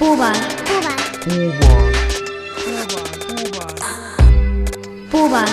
Pubar. Pubar.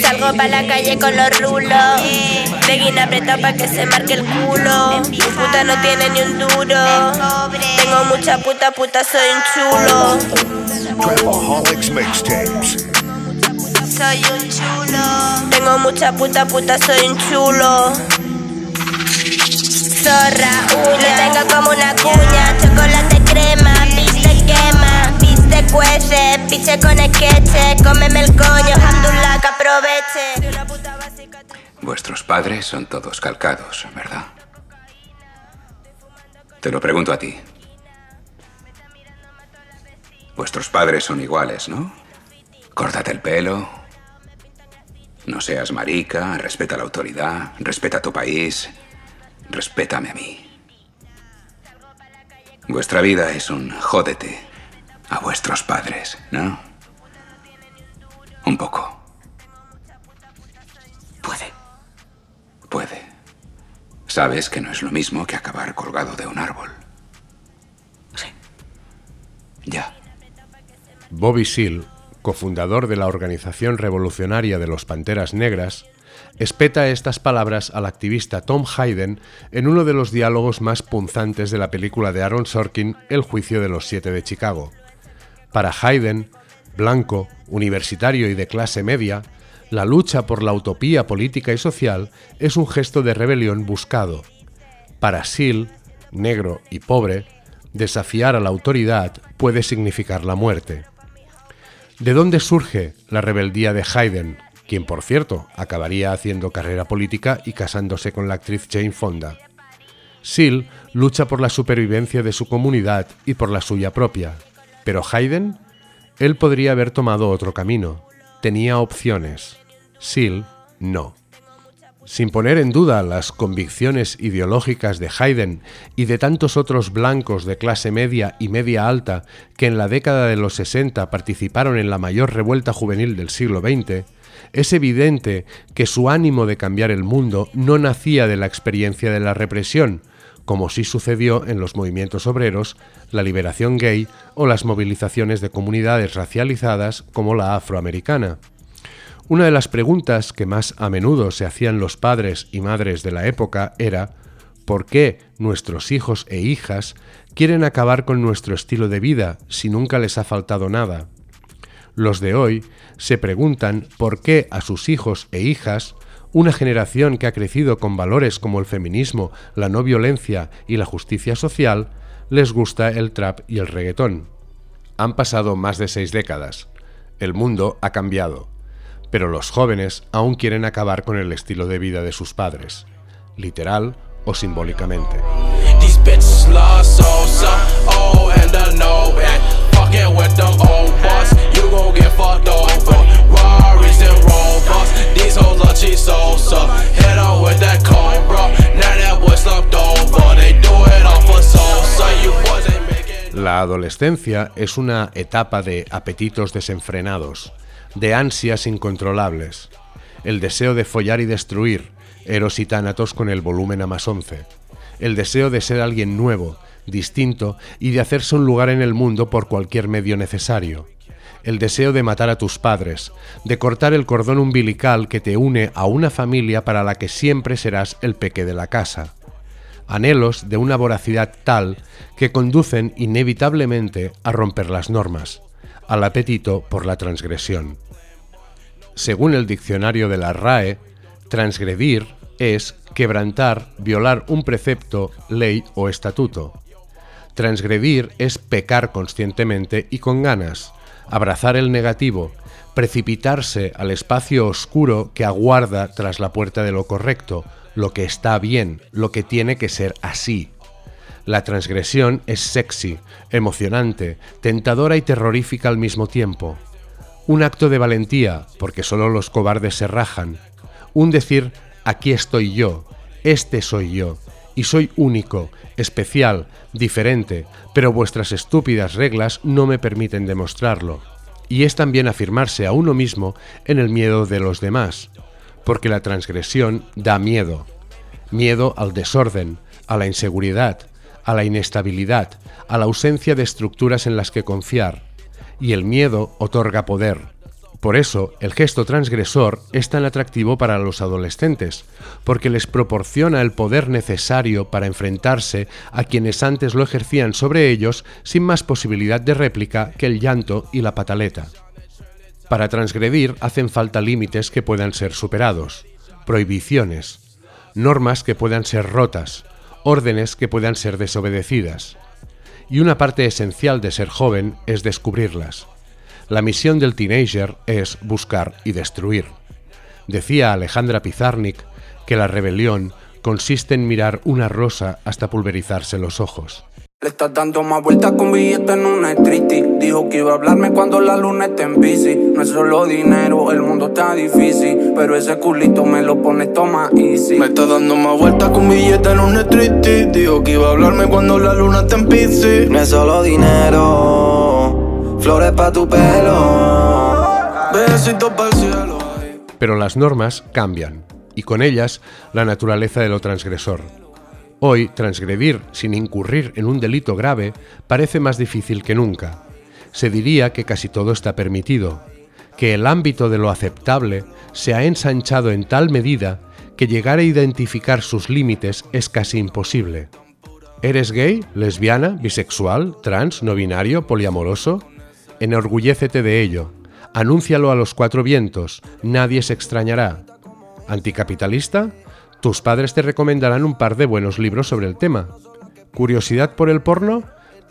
Salgo pa' la calle con los rulos. De guina apretado pa' que se marque el culo. Mi puta no tiene ni un duro. Tengo mucha puta, puta, soy un chulo. Trapaholics Mixtapes. Soy un chulo. Tengo mucha puta, puta, soy un chulo. Zorra, uña. tengo como una cuña. Chocolate crema, viste quema. Viste cuece, piche con esqueche. Cómeme el coño, hamdullah, que aproveche. Vuestros padres son todos calcados, ¿verdad? Te lo pregunto a ti. Vuestros padres son iguales, ¿no? Córtate el pelo. No seas marica, respeta la autoridad, respeta tu país, respétame a mí. Vuestra vida es un jódete a vuestros padres, ¿no? Un poco. Puede. Puede. Sabes que no es lo mismo que acabar colgado de un árbol. Sí. Ya. Bobby Seale, cofundador de la organización revolucionaria de los Panteras Negras, espeta estas palabras al activista Tom Hayden en uno de los diálogos más punzantes de la película de Aaron Sorkin, El juicio de los siete de Chicago. Para Hayden, blanco, universitario y de clase media, la lucha por la utopía política y social es un gesto de rebelión buscado. Para Seal, negro y pobre, desafiar a la autoridad puede significar la muerte. ¿De dónde surge la rebeldía de Hayden, quien por cierto acabaría haciendo carrera política y casándose con la actriz Jane Fonda? Seal lucha por la supervivencia de su comunidad y por la suya propia. Pero Hayden, él podría haber tomado otro camino. Tenía opciones. Seal no. Sin poner en duda las convicciones ideológicas de Hayden y de tantos otros blancos de clase media y media alta que en la década de los 60 participaron en la mayor revuelta juvenil del siglo XX, es evidente que su ánimo de cambiar el mundo no nacía de la experiencia de la represión, como sí sucedió en los movimientos obreros, la liberación gay o las movilizaciones de comunidades racializadas como la afroamericana. Una de las preguntas que más a menudo se hacían los padres y madres de la época era ¿por qué nuestros hijos e hijas quieren acabar con nuestro estilo de vida si nunca les ha faltado nada? Los de hoy se preguntan por qué a sus hijos e hijas, una generación que ha crecido con valores como el feminismo, la no violencia y la justicia social, les gusta el trap y el reggaetón. Han pasado más de seis décadas. El mundo ha cambiado pero los jóvenes aún quieren acabar con el estilo de vida de sus padres, literal o simbólicamente. Ain't making. La adolescencia es una etapa de apetitos desenfrenados, de ansias incontrolables, el deseo de follar y destruir, eros y tánatos con el volumen a más once, el deseo de ser alguien nuevo, distinto y de hacerse un lugar en el mundo por cualquier medio necesario, el deseo de matar a tus padres, de cortar el cordón umbilical que te une a una familia para la que siempre serás el peque de la casa, anhelos de una voracidad tal que conducen inevitablemente a romper las normas, al apetito por la transgresión. Según el diccionario de la RAE, transgredir es quebrantar, violar un precepto, ley o estatuto. Transgredir es pecar conscientemente y con ganas, abrazar el negativo, precipitarse al espacio oscuro que aguarda tras la puerta de lo correcto, lo que está bien, lo que tiene que ser así. La transgresión es sexy, emocionante, tentadora y terrorífica al mismo tiempo. Un acto de valentía, porque solo los cobardes se rajan. Un decir, aquí estoy yo, este soy yo, y soy único, especial, diferente, pero vuestras estúpidas reglas no me permiten demostrarlo. Y es también afirmarse a uno mismo en el miedo de los demás, porque la transgresión da miedo. miedo al desorden, a la inseguridad, a la inestabilidad, a la ausencia de estructuras en las que confiar. Y el miedo otorga poder. Por eso, el gesto transgresor es tan atractivo para los adolescentes, porque les proporciona el poder necesario para enfrentarse a quienes antes lo ejercían sobre ellos sin más posibilidad de réplica que el llanto y la pataleta. Para transgredir hacen falta límites que puedan ser superados, prohibiciones, normas que puedan ser rotas, órdenes que puedan ser desobedecidas. Y una parte esencial de ser joven es descubrirlas. La misión del teenager es buscar y destruir. Decía Alejandra Pizarnik que la rebelión consiste en mirar una rosa hasta pulverizarse los ojos. Le estás dando más vueltas con billete en una street. Dijo que iba a hablarme cuando la luna esté en bici. No es solo dinero, el mundo está difícil. Pero ese culito me lo pone toma easy. Me está dando más vueltas con billete en una street. Dijo que iba a hablarme cuando la luna esté en bici. No es solo dinero, flores pa' tu pelo. Besitos para el cielo. Pero las normas cambian, y con ellas la naturaleza de lo transgresor. Hoy, transgredir sin incurrir en un delito grave parece más difícil que nunca. Se diría que casi todo está permitido, que el ámbito de lo aceptable se ha ensanchado en tal medida que llegar a identificar sus límites es casi imposible. ¿Eres gay, lesbiana, bisexual, trans, no binario, poliamoroso? Enorgullécete de ello. Anúncialo a los cuatro vientos, nadie se extrañará. ¿Anticapitalista? Tus padres te recomendarán un par de buenos libros sobre el tema. ¿Curiosidad por el porno?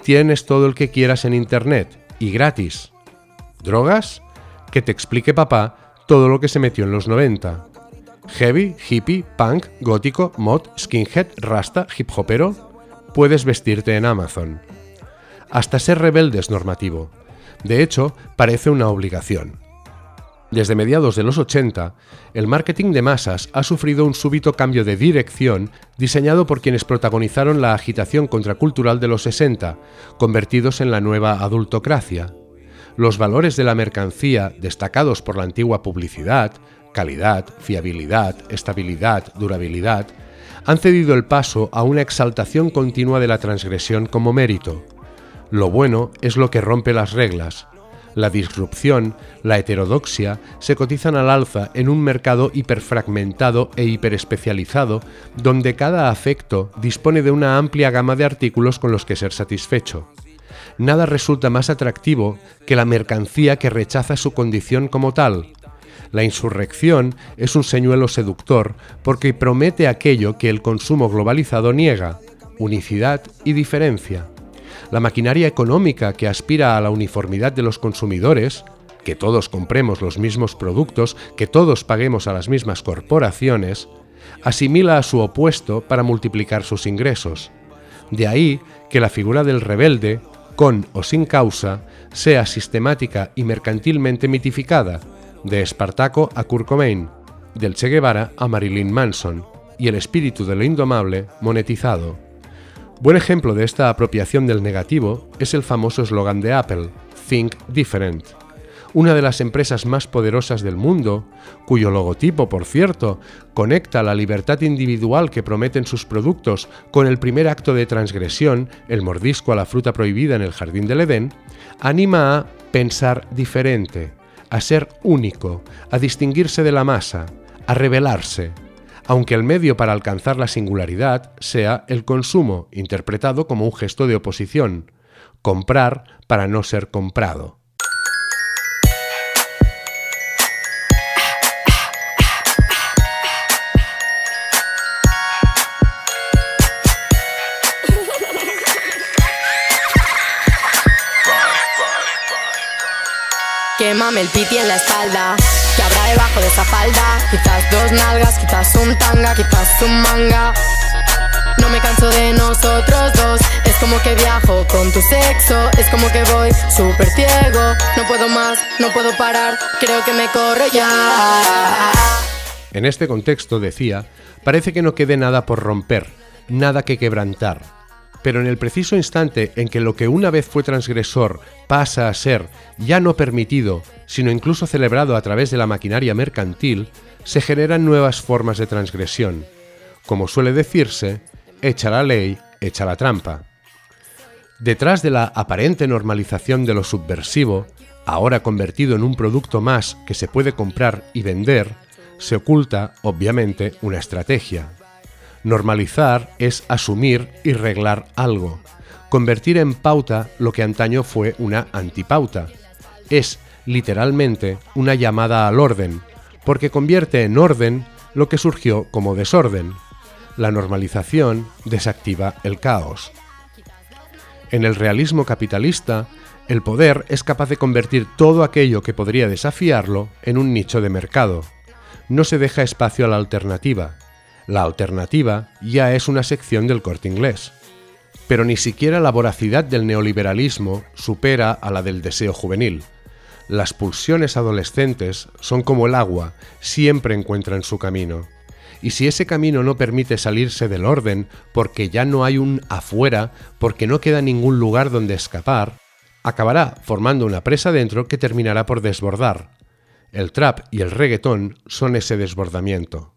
Tienes todo el que quieras en Internet y gratis. ¿Drogas? Que te explique papá todo lo que se metió en los 90. Heavy, hippie, punk, gótico, mod, skinhead, rasta, hip hopero. Puedes vestirte en Amazon. Hasta ser rebelde es normativo. De hecho, parece una obligación. Desde mediados de los 80, el marketing de masas ha sufrido un súbito cambio de dirección diseñado por quienes protagonizaron la agitación contracultural de los 60, convertidos en la nueva adultocracia. Los valores de la mercancía, destacados por la antigua publicidad, calidad, fiabilidad, estabilidad, durabilidad, han cedido el paso a una exaltación continua de la transgresión como mérito. Lo bueno es lo que rompe las reglas, la disrupción, la heterodoxia, se cotizan al alza en un mercado hiperfragmentado e hiperespecializado, donde cada afecto dispone de una amplia gama de artículos con los que ser satisfecho. Nada resulta más atractivo que la mercancía que rechaza su condición como tal. La insurrección es un señuelo seductor porque promete aquello que el consumo globalizado niega, unicidad y diferencia la maquinaria económica que aspira a la uniformidad de los consumidores, que todos compremos los mismos productos, que todos paguemos a las mismas corporaciones, asimila a su opuesto para multiplicar sus ingresos. De ahí que la figura del rebelde, con o sin causa, sea sistemática y mercantilmente mitificada, de Espartaco a Kurt del Che Guevara a Marilyn Manson, y el espíritu de lo indomable monetizado. Buen ejemplo de esta apropiación del negativo es el famoso eslogan de Apple, Think Different, una de las empresas más poderosas del mundo, cuyo logotipo, por cierto, conecta la libertad individual que prometen sus productos con el primer acto de transgresión, el mordisco a la fruta prohibida en el jardín del Edén, anima a pensar diferente, a ser único, a distinguirse de la masa, a rebelarse, aunque el medio para alcanzar la singularidad sea el consumo, interpretado como un gesto de oposición, comprar para no ser comprado. Quémame el piti en la espalda debajo de esa falda. Quizás dos nalgas, quizás un tanga, quizás un manga. No me canso de nosotros dos. Es como que viajo con tu sexo. Es como que voy súper ciego. No puedo más, no puedo parar. Creo que me corro ya. En este contexto, decía, parece que no quede nada por romper, nada que quebrantar. Pero en el preciso instante en que lo que una vez fue transgresor pasa a ser ya no permitido, sino incluso celebrado a través de la maquinaria mercantil, se generan nuevas formas de transgresión. Como suele decirse, echa la ley, echa la trampa. Detrás de la aparente normalización de lo subversivo, ahora convertido en un producto más que se puede comprar y vender, se oculta, obviamente, una estrategia. Normalizar es asumir y reglar algo, convertir en pauta lo que antaño fue una antipauta. Es, literalmente, una llamada al orden, porque convierte en orden lo que surgió como desorden. La normalización desactiva el caos. En el realismo capitalista, el poder es capaz de convertir todo aquello que podría desafiarlo en un nicho de mercado. No se deja espacio a la alternativa. La alternativa ya es una sección del corte inglés. Pero ni siquiera la voracidad del neoliberalismo supera a la del deseo juvenil. Las pulsiones adolescentes son como el agua, siempre encuentran su camino. Y si ese camino no permite salirse del orden, porque ya no hay un afuera, porque no queda ningún lugar donde escapar, acabará formando una presa dentro que terminará por desbordar. El trap y el reggaetón son ese desbordamiento.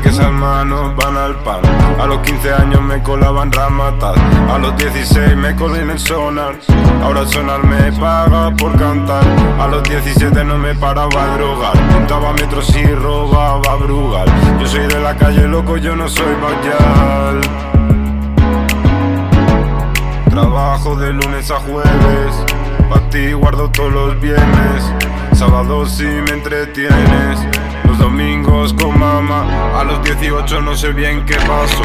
Que esas manos van al pan. A los 15 años me colaban ramatas. A los 16 me colé en el sonar. Ahora sonar me paga por cantar. A los 17 no me paraba a drogar. Pintaba metros y robaba brugal. Yo soy de la calle, loco, yo no soy bayal. Trabajo de lunes a jueves. Pa' ti guardo todos los bienes. Sábados si me entretienes domingos con mamá. A los 18 no sé bien qué pasó.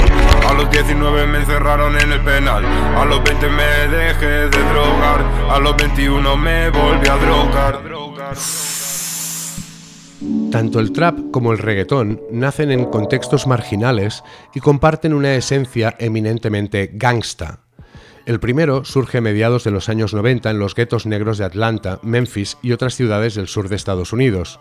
A los 19 me encerraron en el penal. A los 20 me dejé de drogar. A los 21 me volví a drogar. Tanto el trap como el reggaetón nacen en contextos marginales y comparten una esencia eminentemente gangsta. El primero surge a mediados de los años 90 en los guetos negros de Atlanta, Memphis y otras ciudades del sur de Estados Unidos.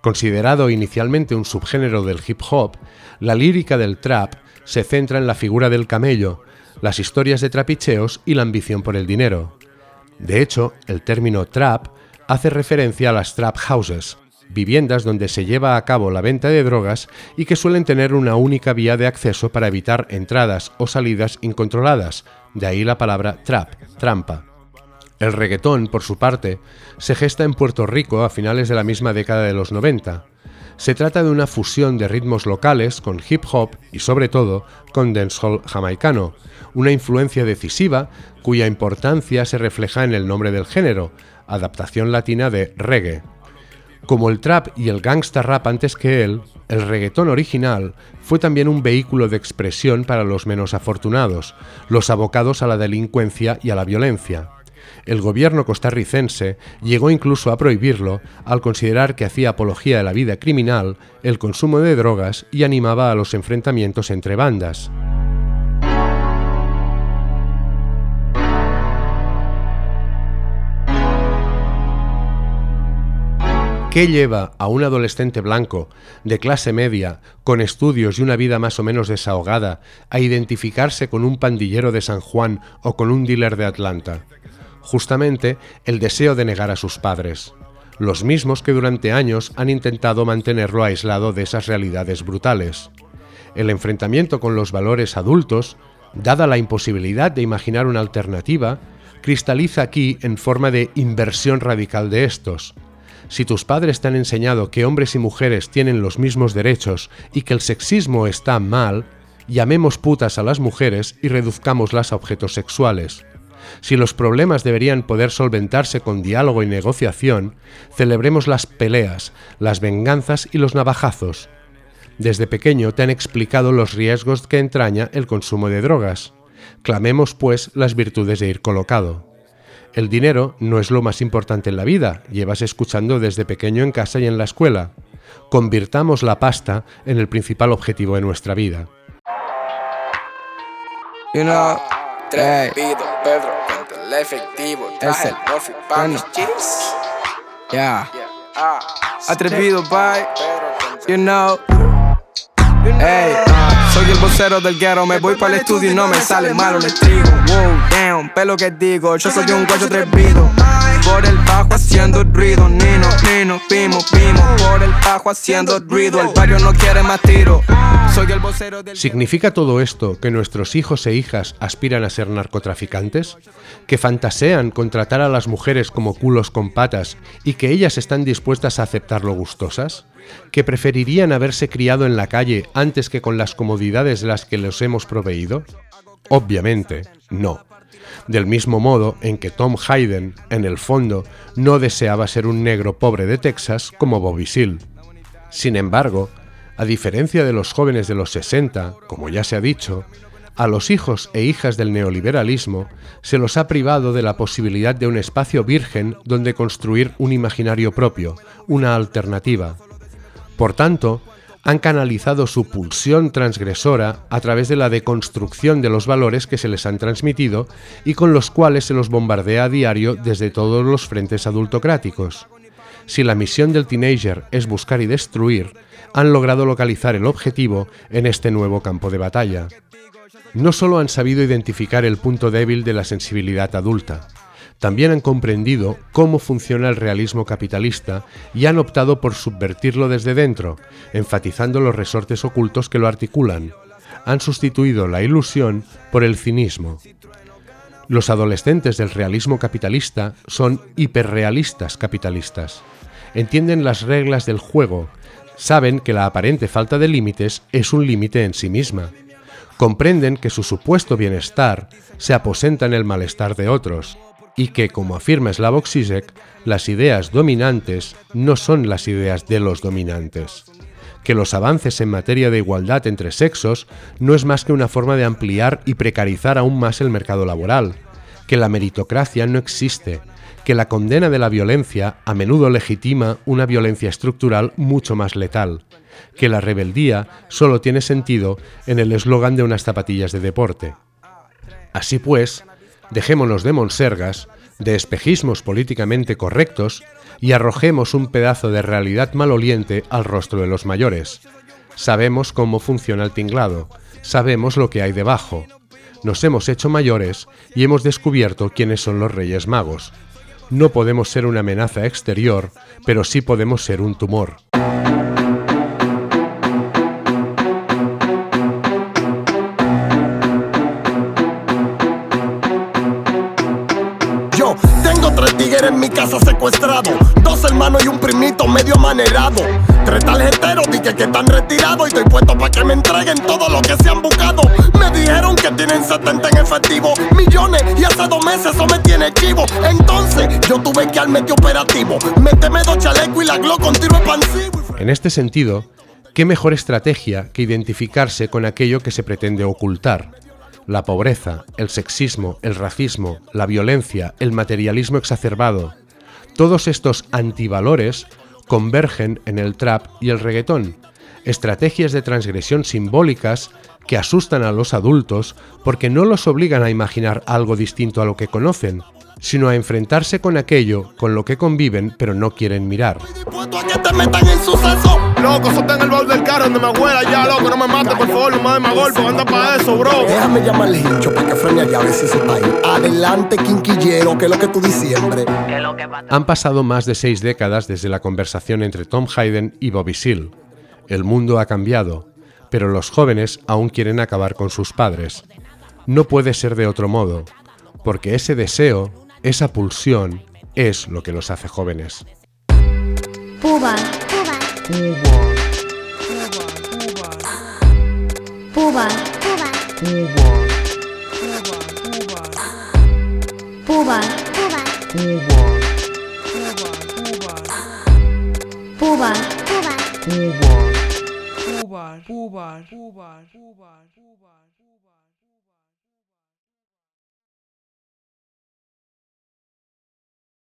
Considerado inicialmente un subgénero del hip hop, la lírica del trap se centra en la figura del camello, las historias de trapicheos y la ambición por el dinero. De hecho, el término trap hace referencia a las trap houses, viviendas donde se lleva a cabo la venta de drogas y que suelen tener una única vía de acceso para evitar entradas o salidas incontroladas, de ahí la palabra trap, trampa. El reggaetón, por su parte, se gesta en Puerto Rico a finales de la misma década de los 90. Se trata de una fusión de ritmos locales con hip hop y sobre todo con dancehall jamaicano, una influencia decisiva cuya importancia se refleja en el nombre del género, adaptación latina de reggae. Como el trap y el gangsta rap antes que él, el reggaetón original fue también un vehículo de expresión para los menos afortunados, los abocados a la delincuencia y a la violencia. El gobierno costarricense llegó incluso a prohibirlo al considerar que hacía apología de la vida criminal, el consumo de drogas y animaba a los enfrentamientos entre bandas. ¿Qué lleva a un adolescente blanco, de clase media, con estudios y una vida más o menos desahogada, a identificarse con un pandillero de San Juan o con un dealer de Atlanta? Justamente el deseo de negar a sus padres, los mismos que durante años han intentado mantenerlo aislado de esas realidades brutales. El enfrentamiento con los valores adultos, dada la imposibilidad de imaginar una alternativa, cristaliza aquí en forma de inversión radical de estos. Si tus padres te han enseñado que hombres y mujeres tienen los mismos derechos y que el sexismo está mal, llamemos putas a las mujeres y reduzcámoslas a objetos sexuales. Si los problemas deberían poder solventarse con diálogo y negociación, celebremos las peleas, las venganzas y los navajazos. Desde pequeño te han explicado los riesgos que entraña el consumo de drogas. Clamemos, pues, las virtudes de ir colocado. El dinero no es lo más importante en la vida, llevas escuchando desde pequeño en casa y en la escuela. Convirtamos la pasta en el principal objetivo de nuestra vida. Pedro, el efectivo, traje el no Yeah. Atrevido, bye. You know. Hey, soy el vocero del ghetto, me voy para el estudio y no me sale malo el trigo. Wow, damn, pelo que digo, yo soy un guacho atrevido. Por el bajo haciendo ruido, Nino, Nino, Pimo, Pimo. Por el bajo haciendo ruido, el barrio no quiere más tiro. Soy el vocero del ¿Significa todo esto que nuestros hijos e hijas aspiran a ser narcotraficantes? ¿Que fantasean con tratar a las mujeres como culos con patas y que ellas están dispuestas a aceptarlo gustosas? ¿Que preferirían haberse criado en la calle antes que con las comodidades de las que los hemos proveído? Obviamente, no. Del mismo modo en que Tom Hayden, en el fondo, no deseaba ser un negro pobre de Texas como Bobby Seale. Sin embargo, a diferencia de los jóvenes de los 60, como ya se ha dicho, a los hijos e hijas del neoliberalismo se los ha privado de la posibilidad de un espacio virgen donde construir un imaginario propio, una alternativa. Por tanto, han canalizado su pulsión transgresora a través de la deconstrucción de los valores que se les han transmitido y con los cuales se los bombardea a diario desde todos los frentes adultocráticos. Si la misión del teenager es buscar y destruir, han logrado localizar el objetivo en este nuevo campo de batalla. No solo han sabido identificar el punto débil de la sensibilidad adulta, también han comprendido cómo funciona el realismo capitalista y han optado por subvertirlo desde dentro, enfatizando los resortes ocultos que lo articulan. Han sustituido la ilusión por el cinismo. Los adolescentes del realismo capitalista son hiperrealistas capitalistas. Entienden las reglas del juego, saben que la aparente falta de límites es un límite en sí misma. Comprenden que su supuesto bienestar se aposenta en el malestar de otros y que, como afirma Slavoj Zizek, las ideas dominantes no son las ideas de los dominantes. Que los avances en materia de igualdad entre sexos no es más que una forma de ampliar y precarizar aún más el mercado laboral. Que la meritocracia no existe. Que la condena de la violencia a menudo legitima una violencia estructural mucho más letal. Que la rebeldía solo tiene sentido en el eslogan de unas zapatillas de deporte. Así pues, dejémonos de monsergas, de espejismos políticamente correctos y arrojemos un pedazo de realidad maloliente al rostro de los mayores. Sabemos cómo funciona el tinglado, sabemos lo que hay debajo. Nos hemos hecho mayores y hemos descubierto quiénes son los Reyes Magos. No podemos ser una amenaza exterior, pero sí podemos ser un tumor. Casa secuestrado, dos hermanos y un primito medio manerado. Tres tarjeteros dije que están retirados y estoy puesto para que me entreguen todo lo que se han buscado. Me dijeron que tienen 70 en efectivo, millones y hace dos meses eso me tiene chivo. Entonces yo tuve que al medio operativo, méteme dos chalecos y la glock con tiro expansivo. En este sentido, ¿qué mejor estrategia que identificarse con aquello que se pretende ocultar? La pobreza, el sexismo, el racismo, la violencia, el materialismo exacerbado. Todos estos antivalores convergen en el trap y el reggaetón, estrategias de transgresión simbólicas que asustan a los adultos porque no los obligan a imaginar algo distinto a lo que conocen, sino a enfrentarse con aquello con lo que conviven pero no quieren mirar. Dispuesto a que te metan en suceso. Loco, eso está en el baúl del carro donde me abuela ya, loco, no me mates, por favor, no me des más golpe, anda para eso, bro. Déjame llamarle hincho para que frene allá a ver si se. Adelante, quinquillero, que es lo que tú diciembre. Han pasado más de seis décadas desde la conversación entre Tom Hayden y Bobby Seale. El mundo ha cambiado, pero los jóvenes aún quieren acabar con sus padres. No puede ser de otro modo, porque ese deseo, esa pulsión, es lo que los hace jóvenes. Puba. Puba. Puba. Puba. Pubar, pubar, pubar.